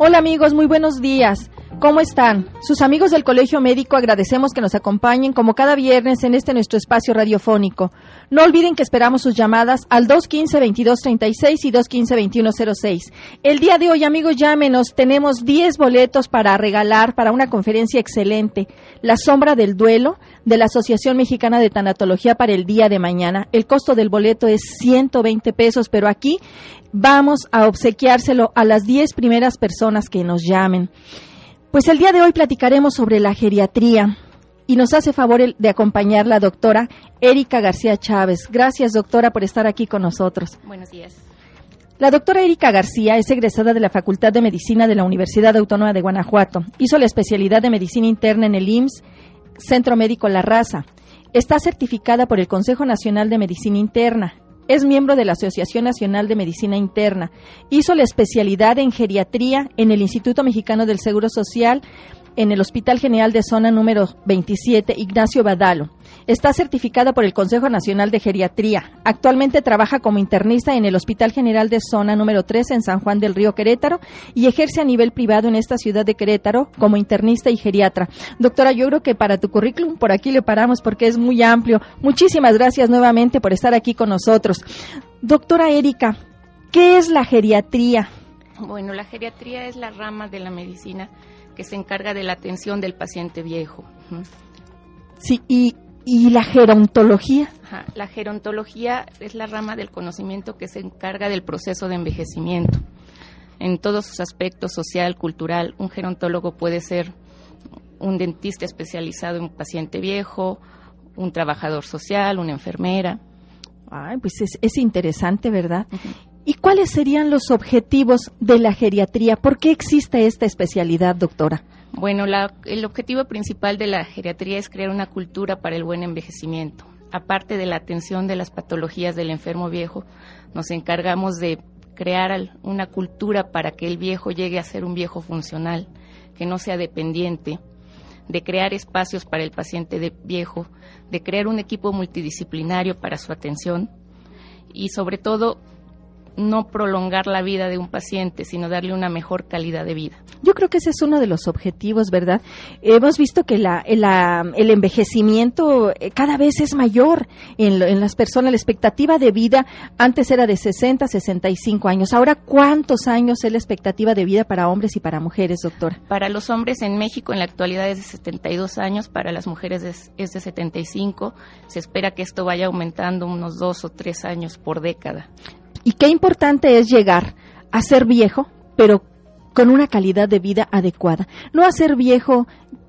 Hola amigos, muy buenos días. ¿Cómo están? Sus amigos del Colegio Médico agradecemos que nos acompañen como cada viernes en este nuestro espacio radiofónico. No olviden que esperamos sus llamadas al 215-2236 y 215-2106. El día de hoy, amigos, llámenos. Tenemos 10 boletos para regalar para una conferencia excelente. La sombra del duelo de la Asociación Mexicana de Tanatología para el día de mañana. El costo del boleto es 120 pesos, pero aquí vamos a obsequiárselo a las 10 primeras personas que nos llamen. Pues el día de hoy platicaremos sobre la geriatría y nos hace favor de acompañar la doctora Erika García Chávez. Gracias, doctora, por estar aquí con nosotros. Buenos días. La doctora Erika García es egresada de la Facultad de Medicina de la Universidad Autónoma de Guanajuato. Hizo la especialidad de Medicina Interna en el IMSS, Centro Médico La Raza. Está certificada por el Consejo Nacional de Medicina Interna. Es miembro de la Asociación Nacional de Medicina Interna. Hizo la especialidad en geriatría en el Instituto Mexicano del Seguro Social en el Hospital General de Zona número 27, Ignacio Badalo. Está certificada por el Consejo Nacional de Geriatría. Actualmente trabaja como internista en el Hospital General de Zona número 3 en San Juan del Río Querétaro y ejerce a nivel privado en esta ciudad de Querétaro como internista y geriatra. Doctora, yo creo que para tu currículum por aquí le paramos porque es muy amplio. Muchísimas gracias nuevamente por estar aquí con nosotros. Doctora Erika, ¿qué es la geriatría? Bueno, la geriatría es la rama de la medicina que se encarga de la atención del paciente viejo. Sí, y, la gerontología. La gerontología es la rama del conocimiento que se encarga del proceso de envejecimiento. En todos sus aspectos, social, cultural, un gerontólogo puede ser un dentista especializado en un paciente viejo, un trabajador social, una enfermera. Ay, pues es, interesante, ¿verdad? ¿Y cuáles serían los objetivos de la geriatría? ¿Por qué existe esta especialidad, doctora? Bueno, el objetivo principal de la geriatría es crear una cultura para el buen envejecimiento. Aparte de la atención de las patologías del enfermo viejo, nos encargamos de crear una cultura para que el viejo llegue a ser un viejo funcional, que no sea dependiente, de crear espacios para el paciente de viejo, de crear un equipo multidisciplinario para su atención y sobre todo no prolongar la vida de un paciente, sino darle una mejor calidad de vida. Yo creo que ese es uno de los objetivos, ¿verdad? Hemos visto que la, el envejecimiento eh, cada vez es mayor en, en, las personas. La expectativa de vida antes era de 60, 65 años. Ahora, ¿cuántos años es la expectativa de vida para hombres y para mujeres, doctor? Para los hombres en México en la actualidad es de 72 años, para las mujeres es, es de 75. Se espera que esto vaya aumentando unos dos o tres años por década. Y qué importante es llegar a ser viejo, pero con una calidad de vida adecuada. No a ser viejo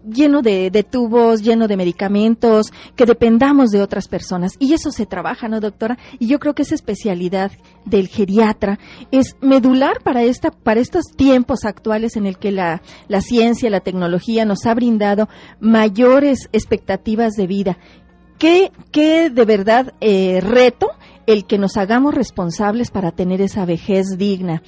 lleno de, tubos, lleno de medicamentos, que dependamos de otras personas. Y eso se trabaja, ¿no, doctora? Y yo creo que esa especialidad del geriatra es medular para, esta, para estos tiempos actuales en el que la, la ciencia, la tecnología nos ha brindado mayores expectativas de vida. ¿Qué, qué de verdad eh, reto el que nos hagamos responsables para tener esa vejez digna.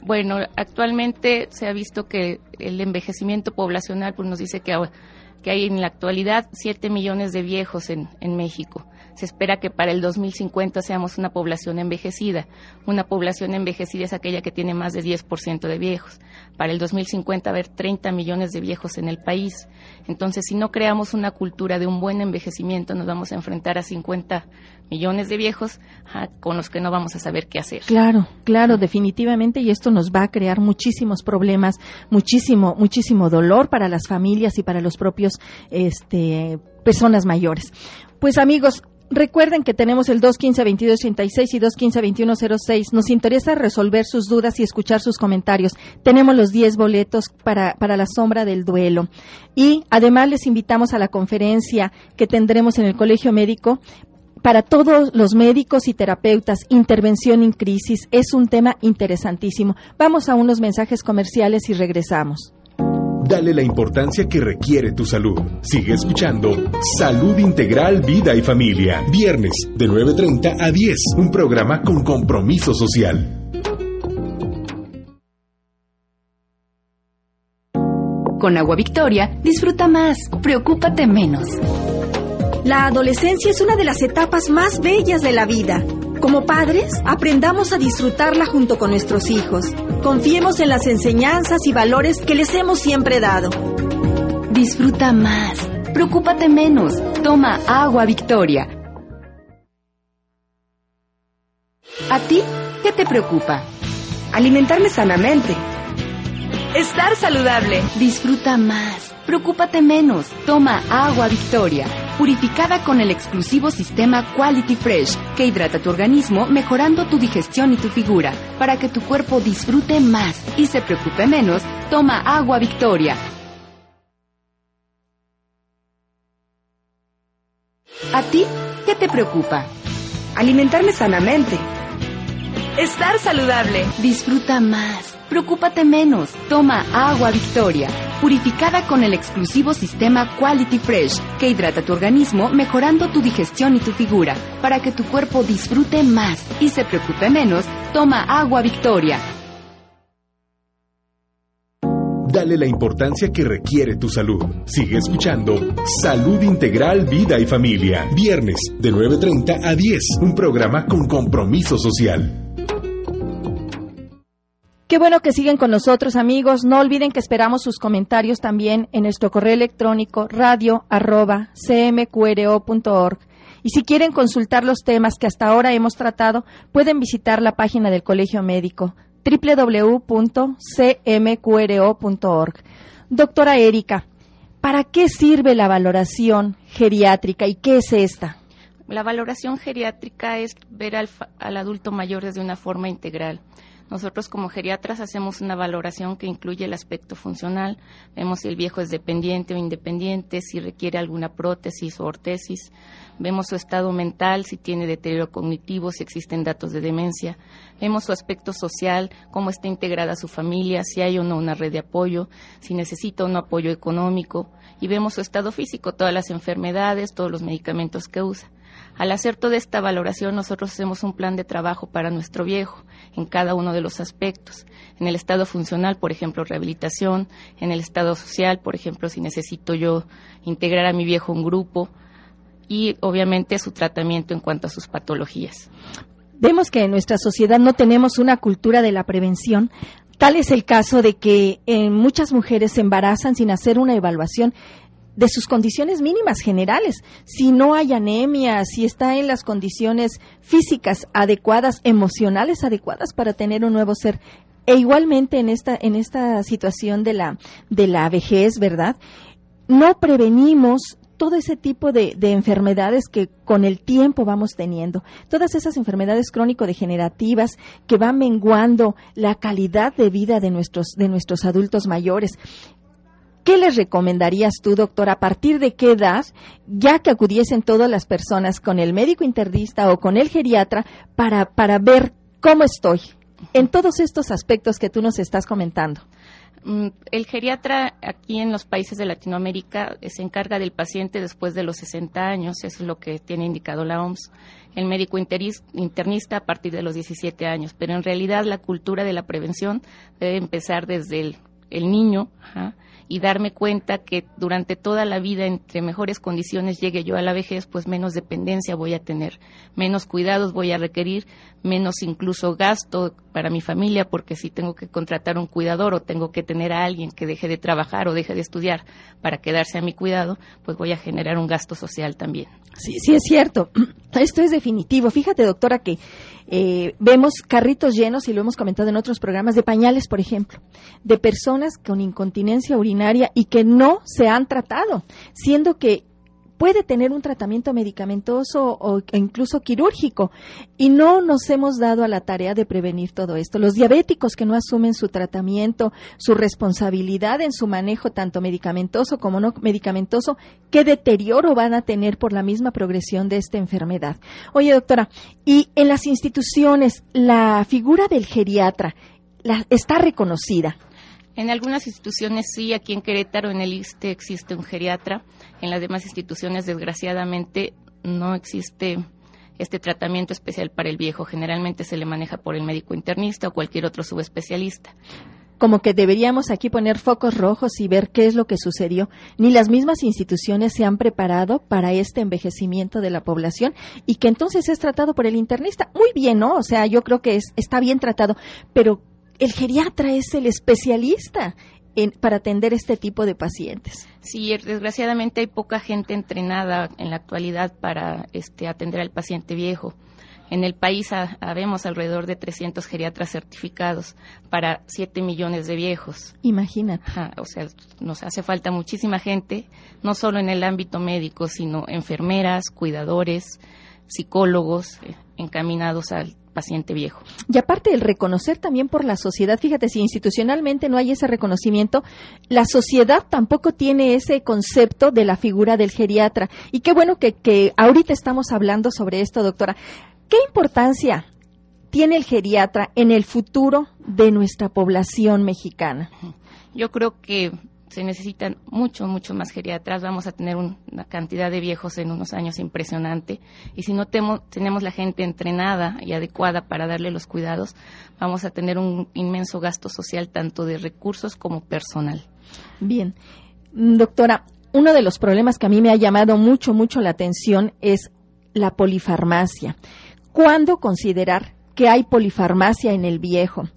Bueno, actualmente se ha visto que el envejecimiento poblacional pues, nos dice que, hay en la actualidad 7 millones de viejos en México. Se espera que para el 2050 seamos una población envejecida. Una población envejecida es aquella que tiene más de 10% de viejos. Para el 2050 haber 30 millones de viejos en el país. Entonces, si no creamos una cultura de un buen envejecimiento, nos vamos a enfrentar a 50 millones de viejos con los que no vamos a saber qué hacer. Claro, claro, definitivamente, y esto nos va a crear muchísimos problemas, muchísimo, muchísimo dolor para las familias y para los propios, este, personas mayores. Pues amigos, Recuerden que tenemos el 215-2236 y 215-2106. Nos interesa resolver sus dudas y escuchar sus comentarios. Tenemos los 10 boletos para, para la sombra del duelo. Y además les invitamos a la conferencia que tendremos en el Colegio Médico para todos los médicos y terapeutas, intervención en crisis es un tema interesantísimo. Vamos a unos mensajes comerciales y regresamos. Dale la importancia que requiere tu salud. Sigue escuchando Salud Integral, Vida y Familia. Viernes de 9.30 a 10. Un programa con compromiso social. Con Agua Victoria, disfruta más, preocúpate menos. La adolescencia es una de las etapas más bellas de la vida Como padres, aprendamos a disfrutarla junto con nuestros hijos. Confiemos en las enseñanzas y valores que les hemos siempre dado. Disfruta más. Preocúpate menos. Toma agua Victoria. ¿A ti qué te preocupa? Alimentarme sanamente. Estar saludable. Disfruta más. Preocúpate menos. Toma agua Victoria purificada con el exclusivo sistema Quality Fresh, que hidrata tu organismo mejorando tu digestión y tu figura. Para que tu cuerpo disfrute más y se preocupe menos, toma agua Victoria. ¿A ti qué te preocupa? Alimentarme sanamente. Estar saludable. Disfruta más. Preocúpate menos. Toma agua Victoria, purificada con el exclusivo sistema Quality Fresh, que hidrata tu organismo mejorando tu digestión y tu figura. Para que tu cuerpo disfrute más y se preocupe menos, toma agua Victoria. Dale la importancia que requiere tu salud. Sigue escuchando Salud Integral, Vida y Familia. Viernes de 9.30 a 10. Un programa con compromiso social. Qué bueno que siguen con nosotros, amigos. No olviden que esperamos sus comentarios también en nuestro correo electrónico radio. Y si quieren consultar los temas que hasta ahora hemos tratado, pueden visitar la página del Colegio Médico www.cmqro.org. Doctora Erika, ¿para qué sirve la valoración geriátrica y qué es esta? La valoración geriátrica es ver al, al adulto mayor desde una forma integral nosotros como geriatras hacemos una valoración que incluye el aspecto funcional, vemos si el viejo es dependiente o independiente, si requiere alguna prótesis o ortesis, vemos su estado mental, si tiene deterioro cognitivo, si existen datos de demencia, vemos su aspecto social, cómo está integrada su familia, si hay o no una red de apoyo, si necesita o no apoyo económico, y vemos su estado físico, todas las enfermedades, todos los medicamentos que usa. Al hacer toda esta valoración, nosotros hacemos un plan de trabajo para nuestro viejo en cada uno de los aspectos. En el estado funcional, por ejemplo, rehabilitación. En el estado social, por ejemplo, si necesito yo integrar a mi viejo un grupo. Y obviamente su tratamiento en cuanto a sus patologías. Vemos que en nuestra sociedad no tenemos una cultura de la prevención. Tal es el caso de que en muchas mujeres se embarazan sin hacer una evaluación de sus condiciones mínimas generales. Si no hay anemia, si está en las condiciones físicas adecuadas, emocionales adecuadas para tener un nuevo ser. E igualmente en esta, en esta situación de la, de la vejez, ¿verdad? No prevenimos todo ese tipo de, de, enfermedades que con el tiempo vamos teniendo, todas esas enfermedades crónico-degenerativas que van menguando la calidad de vida de nuestros, de nuestros adultos mayores. ¿Qué les recomendarías tú, doctor, a partir de qué edad, ya que acudiesen todas las personas con el médico internista o con el geriatra para, para ver cómo estoy en todos estos aspectos que tú nos estás comentando? Mm, el geriatra aquí en los países de Latinoamérica se encarga del paciente después de los 60 años, eso es lo que tiene indicado la OMS. El médico internista a partir de los 17 años, pero en realidad la cultura de la prevención debe empezar desde el, el niño. Y darme cuenta que durante toda la vida, entre mejores condiciones llegue yo a la vejez, pues menos dependencia voy a tener, menos cuidados voy a requerir, menos incluso gasto para mi familia, porque si tengo que contratar un cuidador o tengo que tener a alguien que deje de trabajar o deje de estudiar para quedarse a mi cuidado, pues voy a generar un gasto social también. Sí, sí es cierto. Esto es definitivo. Fíjate, doctora, que eh, vemos carritos llenos, y lo hemos comentado en otros programas, de pañales, por ejemplo, de personas con incontinencia urinaria y que no se han tratado, siendo que puede tener un tratamiento medicamentoso o incluso quirúrgico y no nos hemos dado a la tarea de prevenir todo esto. Los diabéticos que no asumen su tratamiento, su responsabilidad en su manejo tanto medicamentoso como no medicamentoso, qué deterioro van a tener por la misma progresión de esta enfermedad. Oye, doctora, y en las instituciones la figura del geriatra está reconocida. En algunas instituciones sí, aquí en Querétaro, en el ISTE, existe un geriatra. En las demás instituciones, desgraciadamente, no existe este tratamiento especial para el viejo. Generalmente se le maneja por el médico internista o cualquier otro subespecialista. como que deberíamos aquí poner focos rojos y ver qué es lo que sucedió. Ni las mismas instituciones se han preparado para este envejecimiento de la población y que entonces es tratado por el internista. Muy bien, ¿no? O sea, yo creo que es, está bien tratado, pero el geriatra es el especialista para atender este tipo de pacientes. Sí, desgraciadamente hay poca gente entrenada en la actualidad para este, atender al paciente viejo. En el país habemos alrededor de 300 geriatras certificados para 7 millones de viejos. Imagina. o sea, nos hace falta muchísima gente, no solo en el ámbito médico, sino enfermeras, cuidadores, psicólogos eh, encaminados al paciente viejo. Y aparte el reconocer también por la sociedad, fíjate, si institucionalmente no hay ese reconocimiento, la sociedad tampoco tiene ese concepto de la figura del geriatra. Y qué bueno que, que ahorita estamos hablando sobre esto, doctora. ¿Qué importancia tiene el geriatra en el futuro de nuestra población mexicana? Yo creo que se necesitan mucho, mucho más geriatras. Vamos a tener una cantidad de viejos en unos años impresionante. Y si no tenemos la gente entrenada y adecuada para darle los cuidados, vamos a tener un inmenso gasto social, tanto de recursos como personal. Bien. Doctora, uno de los problemas que a mí me ha llamado mucho, mucho la atención es la polifarmacia. ¿Cuándo considerar que hay polifarmacia en el viejo?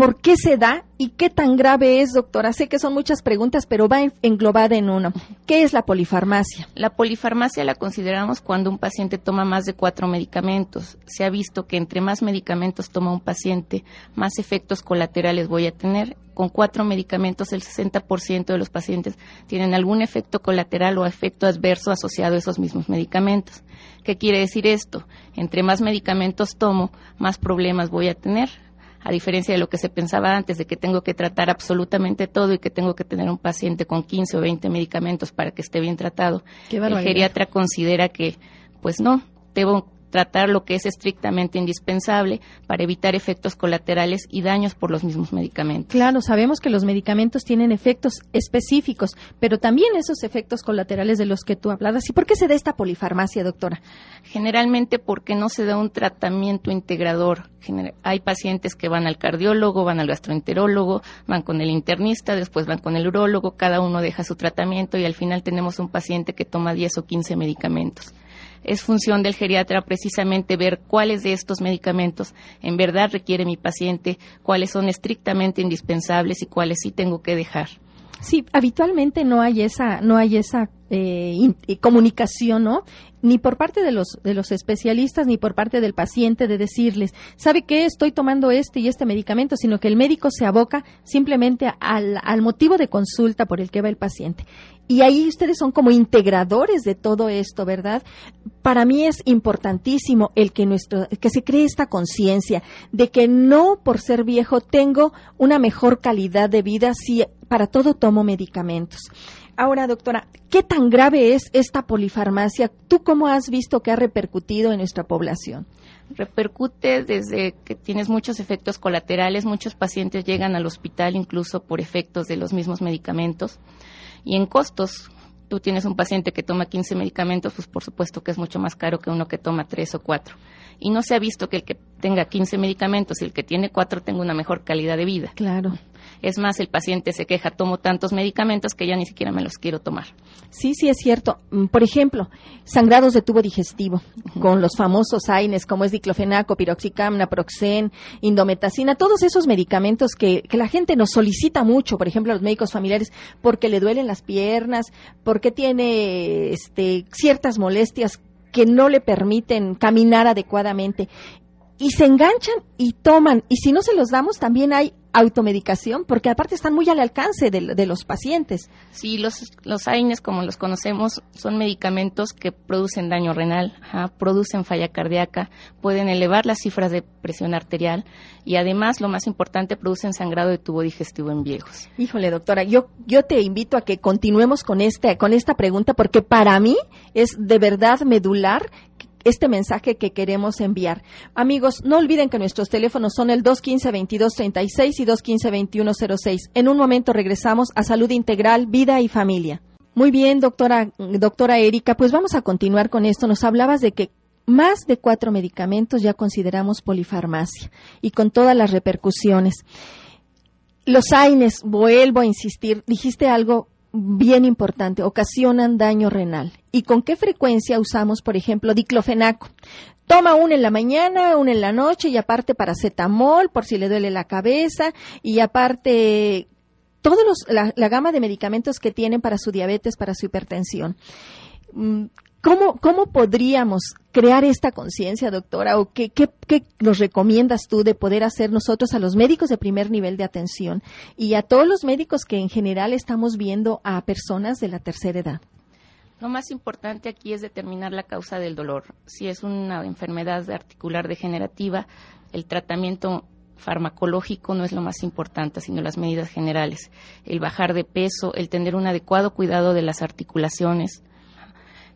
¿Por qué se da y qué tan grave es, doctora? Sé que son muchas preguntas, pero va englobada en uno. ¿Qué es la polifarmacia? La polifarmacia la consideramos cuando un paciente toma más de cuatro medicamentos. Se ha visto que entre más medicamentos toma un paciente, más efectos colaterales voy a tener. Con cuatro medicamentos, el 60% de los pacientes tienen algún efecto colateral o efecto adverso asociado a esos mismos medicamentos. ¿Qué quiere decir esto? Entre más medicamentos tomo, más problemas voy a tener a diferencia de lo que se pensaba antes de que tengo que tratar absolutamente todo y que tengo que tener un paciente con 15 o 20 medicamentos para que esté bien tratado. el geriatra considera que, pues no, debo tratar lo que es estrictamente indispensable para evitar efectos colaterales y daños por los mismos medicamentos. Claro, sabemos que los medicamentos tienen efectos específicos, pero también esos efectos colaterales de los que tú hablabas. ¿Y por qué se da esta polifarmacia, doctora? Generalmente porque no se da un tratamiento integrador. Hay pacientes que van al cardiólogo, van al gastroenterólogo, van con el internista, después van con el urólogo, cada uno deja su tratamiento y al final tenemos un paciente que toma 10 o 15 medicamentos es función del geriatra precisamente ver cuáles de estos medicamentos en verdad requiere mi paciente, cuáles son estrictamente indispensables y cuáles sí tengo que dejar. Sí, habitualmente no hay esa, no hay esa eh, comunicación, ¿no? Ni por parte de los, de los especialistas ni por parte del paciente de decirles, ¿sabe qué? Estoy tomando este y este medicamento, sino que el médico se aboca simplemente al, al motivo de consulta por el que va el paciente. Y ahí ustedes son como integradores de todo esto, ¿verdad? Para mí es importantísimo el que nuestro, que se cree esta conciencia de que no por ser viejo tengo una mejor calidad de vida si para todo tomo medicamentos. Ahora, doctora, ¿qué tan grave es esta polifarmacia? ¿Tú cómo has visto que ha repercutido en nuestra población? repercute desde que tienes muchos efectos colaterales, muchos pacientes llegan al hospital incluso por efectos de los mismos medicamentos. Y en costos, tú tienes un paciente que toma 15 medicamentos, pues por supuesto que es mucho más caro que uno que toma 3 o 4. Y no se ha visto que el que tenga 15 medicamentos y el que tiene 4 tenga una mejor calidad de vida. Claro. Es más, el paciente se queja, tomo tantos medicamentos que ya ni siquiera me los quiero tomar. Sí, sí, es cierto. Mm, por ejemplo, sangrados de tubo digestivo, con los famosos AINES, como es diclofenaco, piroxicam, naproxen, indometacina, todos esos medicamentos que, que la gente nos solicita mucho, por ejemplo, a los médicos familiares, porque le duelen las piernas, porque tiene este, ciertas molestias que no le permiten caminar adecuadamente y se enganchan y toman. Y si no se los damos, también hay automedicación, porque aparte están muy al alcance de, los pacientes. Sí, los, los AINES, como los conocemos, son medicamentos que producen daño renal, producen falla cardíaca, pueden elevar las cifras de presión arterial y además, lo más importante, producen sangrado de tubo digestivo en viejos. Híjole, doctora, yo, yo te invito a que continuemos con, este, con esta pregunta, porque para mí es de verdad medular este mensaje que queremos enviar. Amigos, no olviden que nuestros teléfonos son el 215-2236 y 215-2106. En un momento regresamos a Salud Integral, Vida y Familia. Muy bien, doctora, doctora Erika, pues vamos a continuar con esto. Nos hablabas de que más de cuatro medicamentos ya consideramos polifarmacia y con todas las repercusiones. Los AINES, vuelvo a insistir, dijiste algo bien importante, ocasionan daño renal. ¿Y con qué frecuencia usamos, por ejemplo, diclofenaco? Toma uno en la mañana, uno en la noche y aparte paracetamol por si le duele la cabeza y aparte todos la, la, gama de medicamentos que tienen para su diabetes, para su hipertensión. ¿Cómo, ¿Cómo podríamos crear esta conciencia, doctora? ¿O qué, qué, qué, nos recomiendas tú de poder hacer nosotros a los médicos de primer nivel de atención y a todos los médicos que en general estamos viendo a personas de la tercera edad? Lo más importante aquí es determinar la causa del dolor. Si es una enfermedad articular degenerativa, el tratamiento farmacológico no es lo más importante, sino las medidas generales. El bajar de peso, el tener un adecuado cuidado de las articulaciones,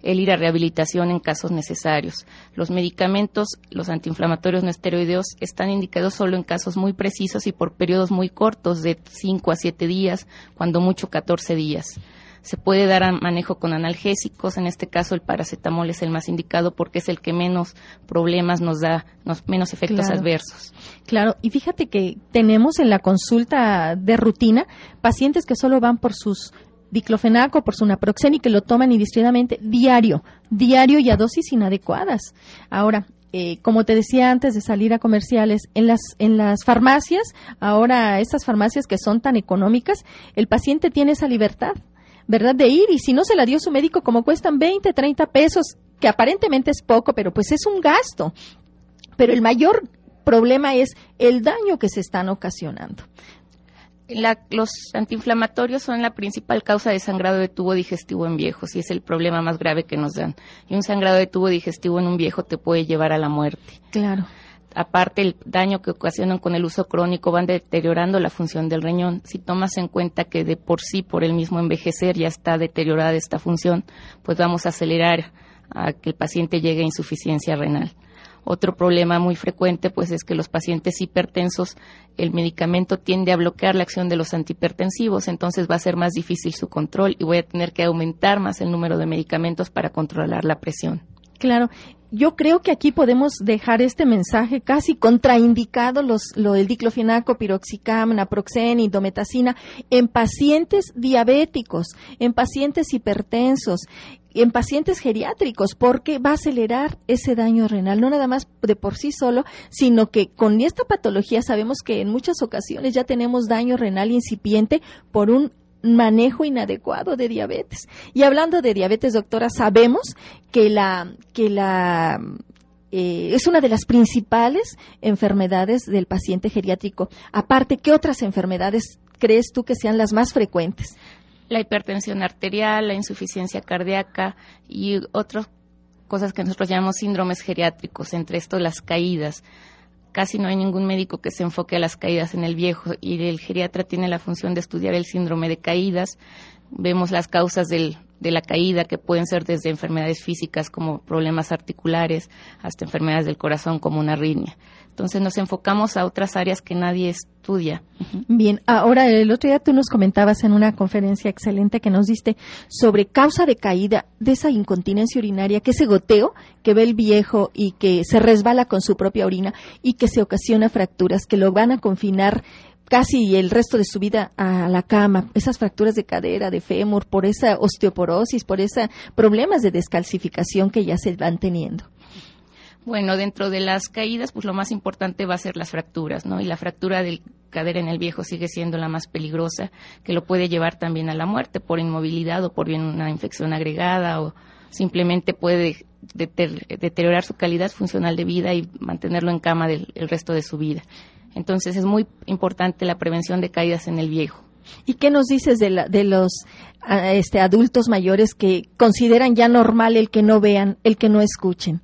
el ir a rehabilitación en casos necesarios. Los medicamentos, los antiinflamatorios no esteroideos, están indicados solo en casos muy precisos y por periodos muy cortos, de 5 a 7 días, cuando mucho 14 días. Se puede dar manejo con analgésicos, en este caso el paracetamol es el más indicado porque es el que menos problemas nos da, menos efectos adversos. Claro, y fíjate que tenemos en la consulta de rutina pacientes que solo van por sus diclofenaco, por su naproxen y que lo toman indistintamente diario, diario y a dosis inadecuadas. Ahora, eh, como te decía antes de salir a comerciales, en las, en las farmacias, ahora estas farmacias que son tan económicas, el paciente tiene esa libertad, ¿verdad? De ir y si no se la dio su médico, como cuestan 20, 30 pesos, que aparentemente es poco, pero pues es un gasto. Pero el mayor problema es el daño que se están ocasionando los antiinflamatorios son la principal causa de sangrado de tubo digestivo en viejos y es el problema más grave que nos dan. Y un sangrado de tubo digestivo en un viejo te puede llevar a la muerte. Claro. Aparte, el daño que ocasionan con el uso crónico van deteriorando la función del riñón. Si tomas en cuenta que de por sí, por el mismo envejecer, ya está deteriorada esta función, pues vamos a acelerar a que el paciente llegue a insuficiencia renal. Otro problema muy frecuente pues es que los pacientes hipertensos el medicamento tiende a bloquear la acción de los antihipertensivos, entonces va a ser más difícil su control y voy a tener que aumentar más el número de medicamentos para controlar la presión. Claro, yo creo que aquí podemos dejar este mensaje casi contraindicado los, lo del diclofenaco, piroxicam, naproxen, indometacina en pacientes diabéticos, en pacientes hipertensos en pacientes geriátricos porque va a acelerar ese daño renal, no nada más de por sí solo, sino que con esta patología sabemos que en muchas ocasiones ya tenemos daño renal incipiente por un manejo inadecuado de diabetes. Y hablando de diabetes, doctora, sabemos que la que la eh, es una de las principales enfermedades del paciente geriátrico. Aparte, ¿qué otras enfermedades crees tú que sean las más frecuentes? la hipertensión arterial, la insuficiencia cardíaca y otras cosas que nosotros llamamos síndromes geriátricos, entre esto las caídas. Casi no hay ningún médico que se enfoque a las caídas en el viejo y el geriatra tiene la función de estudiar el síndrome de caídas. Vemos las causas del, de la caída que pueden ser desde enfermedades físicas como problemas articulares hasta enfermedades del corazón como una arritmia. Entonces nos enfocamos a otras áreas que nadie estudia. Bien, ahora el otro día tú nos comentabas en una conferencia excelente que nos diste sobre causa de caída de esa incontinencia urinaria, que ese goteo que ve el viejo y que se resbala con su propia orina y que se ocasiona fracturas que lo van a confinar casi el resto de su vida a la cama, esas fracturas de cadera, de fémur, por esa osteoporosis, por esos problemas de descalcificación que ya se van teniendo. Bueno, dentro de las caídas, pues lo más importante va a ser las fracturas, ¿no? Y la fractura del cadera en el viejo sigue siendo la más peligrosa, que lo puede llevar también a la muerte por inmovilidad o por bien una infección agregada o simplemente puede deteriorar su calidad funcional de vida y mantenerlo en cama el resto de su vida. Entonces es muy importante la prevención de caídas en el viejo. ¿Y qué nos dices de, de los ah, este, adultos mayores que consideran ya normal el que no vean, el que no escuchen?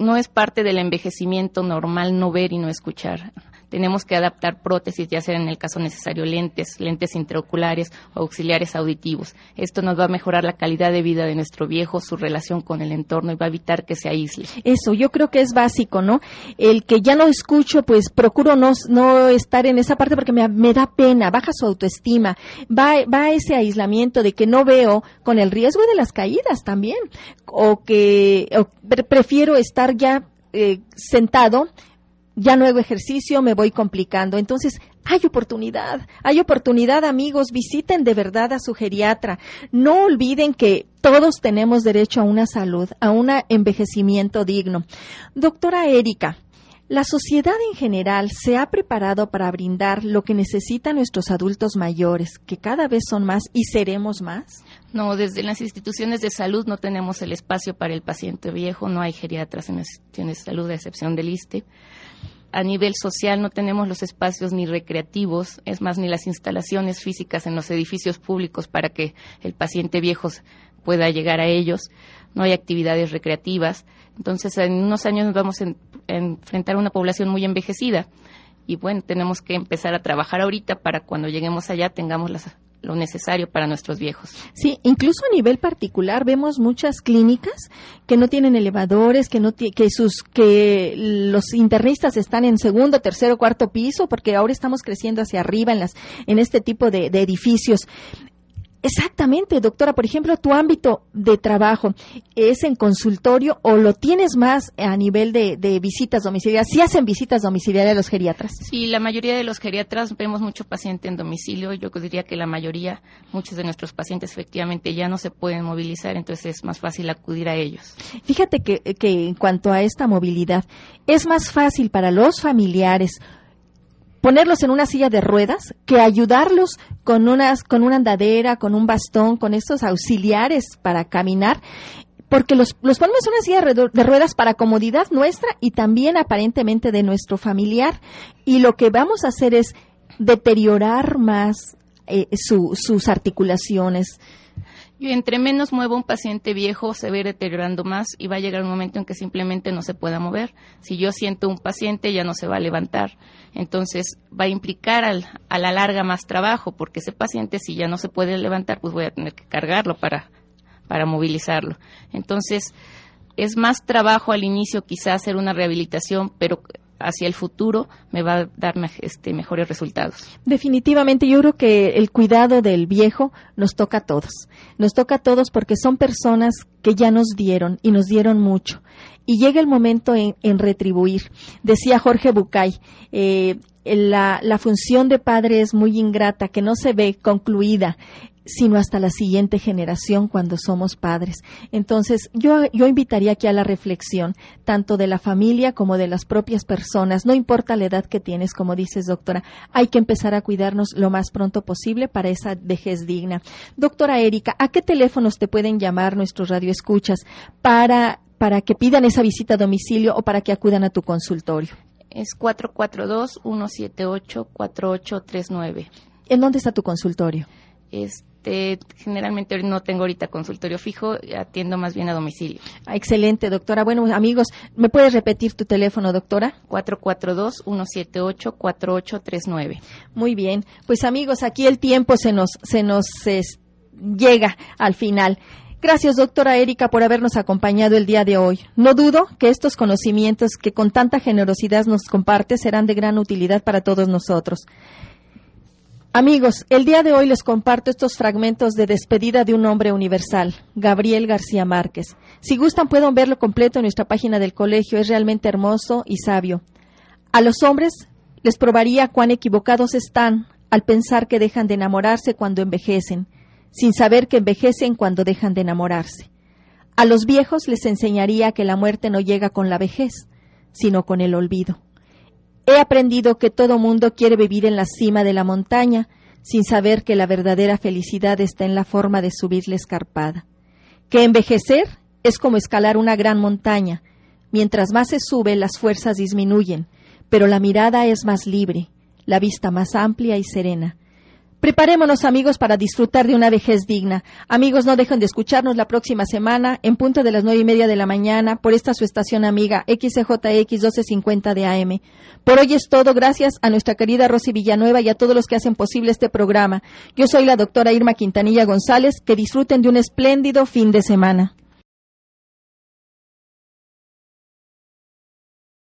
No es parte del envejecimiento normal no ver y no escuchar. Tenemos que adaptar prótesis, ya sea en el caso necesario lentes, lentes intraoculares o auxiliares auditivos. Esto nos va a mejorar la calidad de vida de nuestro viejo, su relación con el entorno y va a evitar que se aísle. Eso, yo creo que es básico, ¿no? El que ya no escucho, pues procuro no, no estar en esa parte porque me, me da pena, baja su autoestima, va, va ese aislamiento de que no veo con el riesgo de las caídas también, o que prefiero estar ya eh, sentado ya no hago ejercicio, me voy complicando. Entonces, hay oportunidad, hay oportunidad amigos, visiten de verdad a su geriatra. No olviden que todos tenemos derecho a una salud, a un envejecimiento digno. Doctora Erika, la sociedad en general se ha preparado para brindar lo que necesitan nuestros adultos mayores, que cada vez son más y seremos más. No, desde las instituciones de salud no tenemos el espacio para el paciente viejo, no hay geriatras en las instituciones de salud, a excepción del ISTE. A nivel social no tenemos los espacios ni recreativos, es más, ni las instalaciones físicas en los edificios públicos para que el paciente viejo pueda llegar a ellos. No hay actividades recreativas. Entonces, en unos años nos vamos a enfrentar a una población muy envejecida. Y bueno, tenemos que empezar a trabajar ahorita para cuando lleguemos allá tengamos lo necesario para nuestros viejos. Sí, incluso a nivel particular vemos muchas clínicas que no tienen elevadores, que no que sus que los internistas están en segundo, tercero, cuarto piso, porque ahora estamos creciendo hacia arriba en las en este tipo de edificios. Exactamente, doctora. Por ejemplo, tu ámbito de trabajo es en consultorio o lo tienes más a nivel de, visitas domiciliarias. ¿Sí hacen visitas domiciliarias los geriatras? Sí, la mayoría de los geriatras vemos mucho paciente en domicilio. Yo diría que la mayoría, muchos de nuestros pacientes efectivamente ya no se pueden movilizar, entonces es más fácil acudir a ellos. Fíjate que, que en cuanto a esta movilidad, es más fácil para los familiares ponerlos en una silla de ruedas que ayudarlos con unas con una andadera, con un bastón, con estos auxiliares para caminar porque los, los ponemos en una silla de ruedas para comodidad nuestra y también aparentemente de nuestro familiar. Y lo que vamos a hacer es deteriorar más eh, sus articulaciones, y entre menos mueva un paciente viejo, se ve deteriorando más y va a llegar un momento en que simplemente no se pueda mover. Si yo siento un paciente, ya no se va a levantar. Entonces va a implicar al, a la larga más trabajo, porque ese paciente, si ya no se puede levantar, pues voy a tener que cargarlo para, para movilizarlo. Entonces, es más trabajo al inicio quizá hacer una rehabilitación, pero hacia el futuro me va a dar este, mejores resultados. Definitivamente, yo creo que el cuidado del viejo nos toca a todos. Nos toca a todos porque son personas que ya nos dieron y nos dieron mucho. Y llega el momento en, retribuir. Decía Jorge Bucay, eh, la, la, función de padre es muy ingrata, que no se ve concluida sino hasta la siguiente generación cuando somos padres. Entonces, yo, yo invitaría aquí a la reflexión, tanto de la familia como de las propias personas, no importa la edad que tienes, como dices, doctora, hay que empezar a cuidarnos lo más pronto posible para esa vejez digna. Doctora Erika, ¿a qué teléfonos te pueden llamar nuestros radioescuchas para, para que pidan esa visita a domicilio o para que acudan a tu consultorio? Es 442-178-4839. ¿En dónde está tu consultorio? Es este, generalmente no tengo ahorita consultorio fijo, atiendo más bien a domicilio. Ah, excelente, doctora. Bueno, amigos, ¿me puedes repetir tu teléfono, doctora? 442-178-4839. Muy bien. Pues amigos, aquí el tiempo se nos, se nos llega al final. Gracias, doctora Erika, por habernos acompañado el día de hoy. No dudo que estos conocimientos que con tanta generosidad nos comparte serán de gran utilidad para todos nosotros. Amigos, el día de hoy les comparto estos fragmentos de despedida de un hombre universal, Gabriel García Márquez. Si gustan pueden verlo completo en nuestra página del colegio, es realmente hermoso y sabio. A los hombres les probaría cuán equivocados están al pensar que dejan de enamorarse cuando envejecen, sin saber que envejecen cuando dejan de enamorarse. A los viejos les enseñaría que la muerte no llega con la vejez, sino con el olvido. He aprendido que todo mundo quiere vivir en la cima de la montaña, sin saber que la verdadera felicidad está en la forma de subir la escarpada. Que envejecer es como escalar una gran montaña. Mientras más se sube, las fuerzas disminuyen, pero la mirada es más libre, la vista más amplia y serena. Preparémonos, amigos, para disfrutar de una vejez digna. Amigos, no dejen de escucharnos la próxima semana en punto de las nueve y media de la mañana por esta su estación amiga XCJX 1250 de AM. Por hoy es todo. Gracias a nuestra querida Rosy Villanueva y a todos los que hacen posible este programa. Yo soy la doctora Irma Quintanilla González. Que disfruten de un espléndido fin de semana.